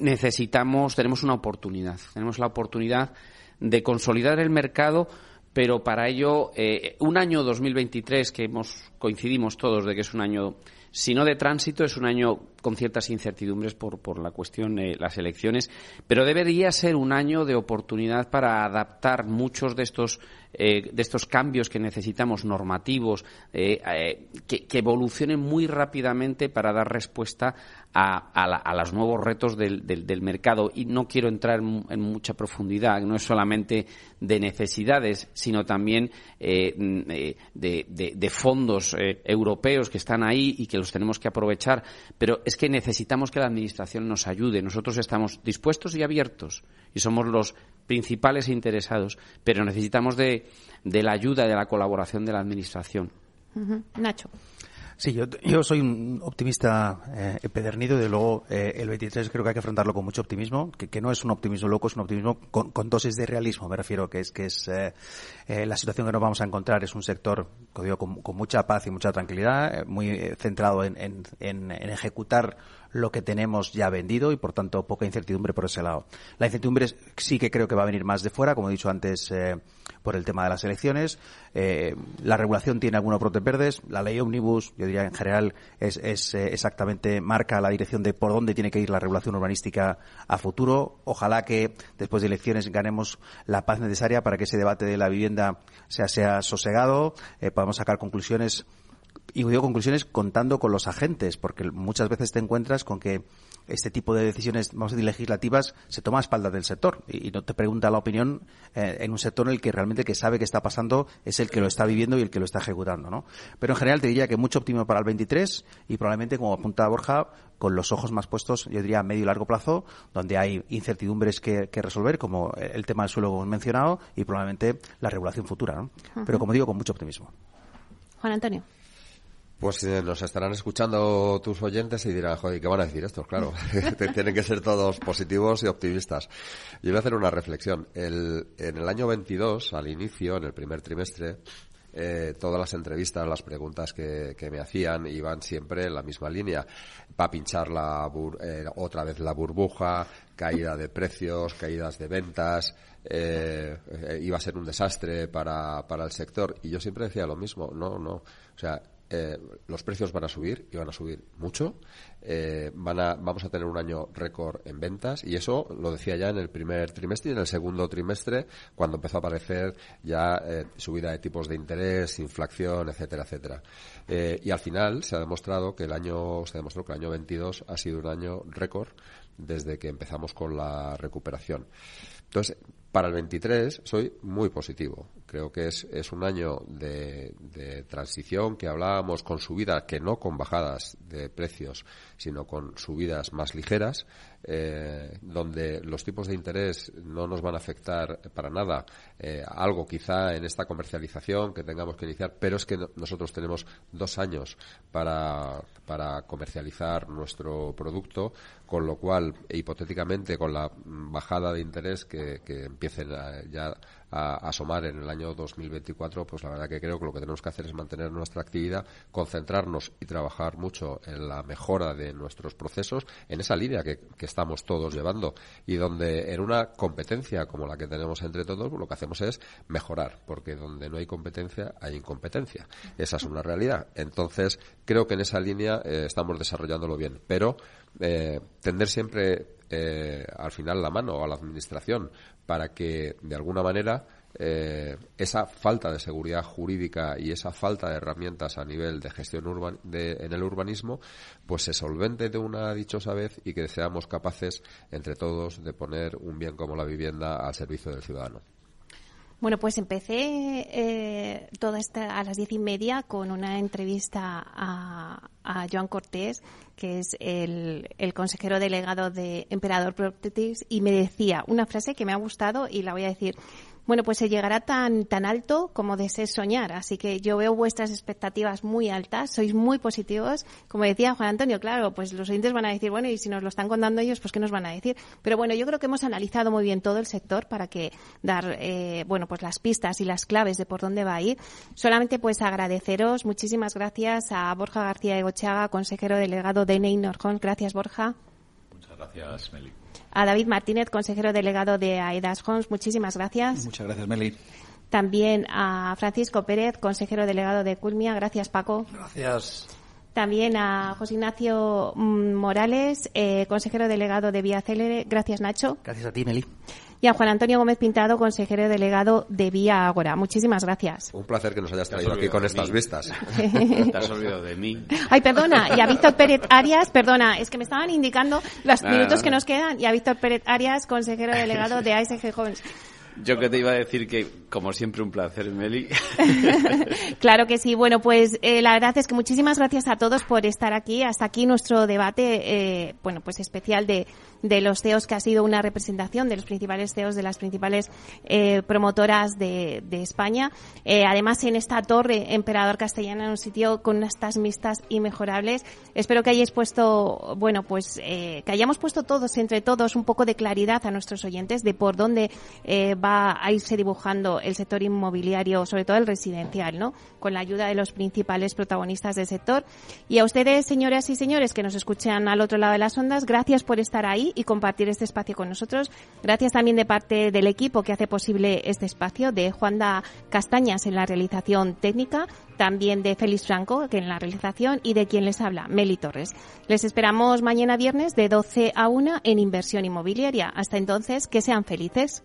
necesitamos, tenemos una oportunidad. Tenemos la oportunidad de consolidar el mercado, pero para ello, un año 2023 que hemos, coincidimos todos de que es un año si no de tránsito, es un año con ciertas incertidumbres por, por la cuestión de las elecciones, pero debería ser un año de oportunidad para adaptar muchos de estos, eh, de estos cambios que necesitamos normativos, eh, eh, que, evolucionen muy rápidamente para dar respuesta a, a, los nuevos retos del, del, mercado. Y no quiero entrar en, mucha profundidad, no es solamente de necesidades, sino también de, de, de, fondos europeos que están ahí y que los tenemos que aprovechar. Pero es que necesitamos que la Administración nos ayude. Nosotros estamos dispuestos y abiertos y somos los principales interesados, pero necesitamos de, la ayuda, de la colaboración de la Administración. Nacho. Sí, yo, yo soy un optimista eh, empedernido de luego eh, el 23 creo que hay que afrontarlo con mucho optimismo, que, no es un optimismo loco, es un optimismo con, con dosis de realismo, me refiero, que es que es eh, eh la situación que nos vamos a encontrar es un sector digo, con, con, mucha paz y mucha tranquilidad, eh, muy centrado en, en, en, en ejecutar lo que tenemos ya vendido y por tanto poca incertidumbre por ese lado. La incertidumbre sí que creo que va a venir más de fuera, como he dicho antes, eh, por el tema de las elecciones. Eh, la regulación tiene algunos brotes verdes. La ley Omnibus, yo diría en general, es, es eh, exactamente marca la dirección de por dónde tiene que ir la regulación urbanística a futuro. Ojalá que después de elecciones ganemos la paz necesaria para que ese debate de la vivienda sea, sea sosegado, podamos sacar conclusiones y digo conclusiones contando con los agentes, porque muchas veces te encuentras con que este tipo de decisiones, vamos a decir, legislativas, se toma a espaldas del sector y, no te pregunta la opinión eh, en un sector en el que realmente el que sabe qué está pasando es el que lo está viviendo y el que lo está ejecutando, ¿no? Pero en general te diría que mucho optimismo para el 23 y probablemente, como apunta Borja, con los ojos más puestos, yo diría, a medio y largo plazo, donde hay incertidumbres que, resolver, como el tema del suelo que hemos mencionado, y probablemente la regulación futura, ¿no? Pero como digo, con mucho optimismo. Juan Antonio. Pues eh, nos estarán escuchando tus oyentes y dirán, joder, ¿qué van a decir estos? Claro, tienen que ser todos positivos y optimistas. Yo voy a hacer una reflexión. El, en el año 22, al inicio, en el primer trimestre, eh, todas las entrevistas, las preguntas que, me hacían iban siempre en la misma línea. Va a pinchar la eh, otra vez la burbuja, caída de precios, caídas de ventas, eh, iba a ser un desastre para, para el sector. Y yo siempre decía lo mismo, no, no. O sea, eh, los precios van a subir y van a subir mucho. Eh, van a, vamos a tener un año récord en ventas y eso lo decía ya en el primer trimestre y en el segundo trimestre cuando empezó a aparecer ya eh, subida de tipos de interés, inflación, etcétera, etcétera. y al final se ha demostrado que el año, se demostró que el año 22 ha sido un año récord desde que empezamos con la recuperación. Entonces, para el 23 soy muy positivo. Creo que es, es un año de, de, transición que hablábamos con subida, que no con bajadas de precios, sino con subidas más ligeras, eh, donde los tipos de interés no nos van a afectar para nada. Eh, algo quizá en esta comercialización que tengamos que iniciar, pero es que nosotros tenemos dos años para, para comercializar nuestro producto, con lo cual, hipotéticamente, con la bajada de interés que, que empiecen a, ya a, asomar en el año 2024, pues la verdad que creo que lo que tenemos que hacer es mantener nuestra actividad, concentrarnos y trabajar mucho en la mejora de nuestros procesos, en esa línea que, estamos todos llevando y donde en una competencia como la que tenemos entre todos, lo que hacemos es mejorar, porque donde no hay competencia hay incompetencia. Esa es una realidad. Entonces, creo que en esa línea eh, estamos desarrollándolo bien, pero eh, tender siempre eh, al final la mano a la administración para que de alguna manera eh, esa falta de seguridad jurídica y esa falta de herramientas a nivel de gestión urban, de, en el urbanismo, pues se solvente de una dichosa vez y que seamos capaces entre todos de poner un bien como la vivienda al servicio del ciudadano. Bueno, pues empecé eh, toda esta a las diez y media con una entrevista a, a Joan Cortés, que es el, consejero delegado de Emperador Properties, y me decía una frase que me ha gustado y la voy a decir. Bueno, pues se llegará tan, tan alto como desees soñar. Así que yo veo vuestras expectativas muy altas, sois muy positivos. Como decía Juan Antonio, claro, pues los oyentes van a decir, bueno, y si nos lo están contando ellos, pues ¿qué nos van a decir? Pero bueno, yo creo que hemos analizado muy bien todo el sector para que dar, eh, bueno, pues las pistas y las claves de por dónde va a ir. Solamente pues agradeceros, muchísimas gracias a Borja García de Gochaga, consejero delegado de Neynor Gracias, Borja. Muchas gracias, Meli a David Martínez, consejero delegado de AEDAS Homes. Muchísimas gracias. Muchas gracias, Meli. También a Francisco Pérez, consejero delegado de Culmia. Gracias, Paco. Gracias. También a José Ignacio mm, Morales, eh, consejero delegado de Vía Célere. Gracias, Nacho. Gracias a ti, Meli y a Juan Antonio Gómez Pintado, consejero delegado de Vía Ágora. Muchísimas gracias. Un placer que nos hayas traído aquí con estas vistas. Te has olvidado de mí. Ay, perdona. Y a Víctor Pérez Arias, perdona, es que me estaban indicando los minutos que nos quedan. Y a Víctor Pérez Arias, consejero delegado de ASG Homes. Yo que te iba a decir que, como siempre, un placer, Meli. claro que sí. Bueno, pues eh, la verdad es que muchísimas gracias a todos por estar aquí. Hasta aquí nuestro debate, eh, bueno, pues especial de, de los CEOs, que ha sido una representación de los principales CEOs de las principales eh, promotoras de, de España. Eh, además, en esta torre Emperador Castellana, en un sitio con unas tas mixtas inmejorables. Espero que hayáis puesto, bueno, pues eh, que hayamos puesto todos, entre todos, un poco de claridad a nuestros oyentes de por dónde va a irse dibujando el sector inmobiliario, sobre todo el residencial, ¿no? Con la ayuda de los principales protagonistas del sector. Y a ustedes, señoras y señores, que nos escuchan al otro lado de las ondas, gracias por estar ahí y compartir este espacio con nosotros. Gracias también de parte del equipo que hace posible este espacio, de Juanda Castañas en la realización técnica, también de Félix Franco que en la realización y de quien les habla, Meli Torres. Les esperamos mañana viernes de 12 a 1 en Inversión Inmobiliaria. Hasta entonces, que sean felices.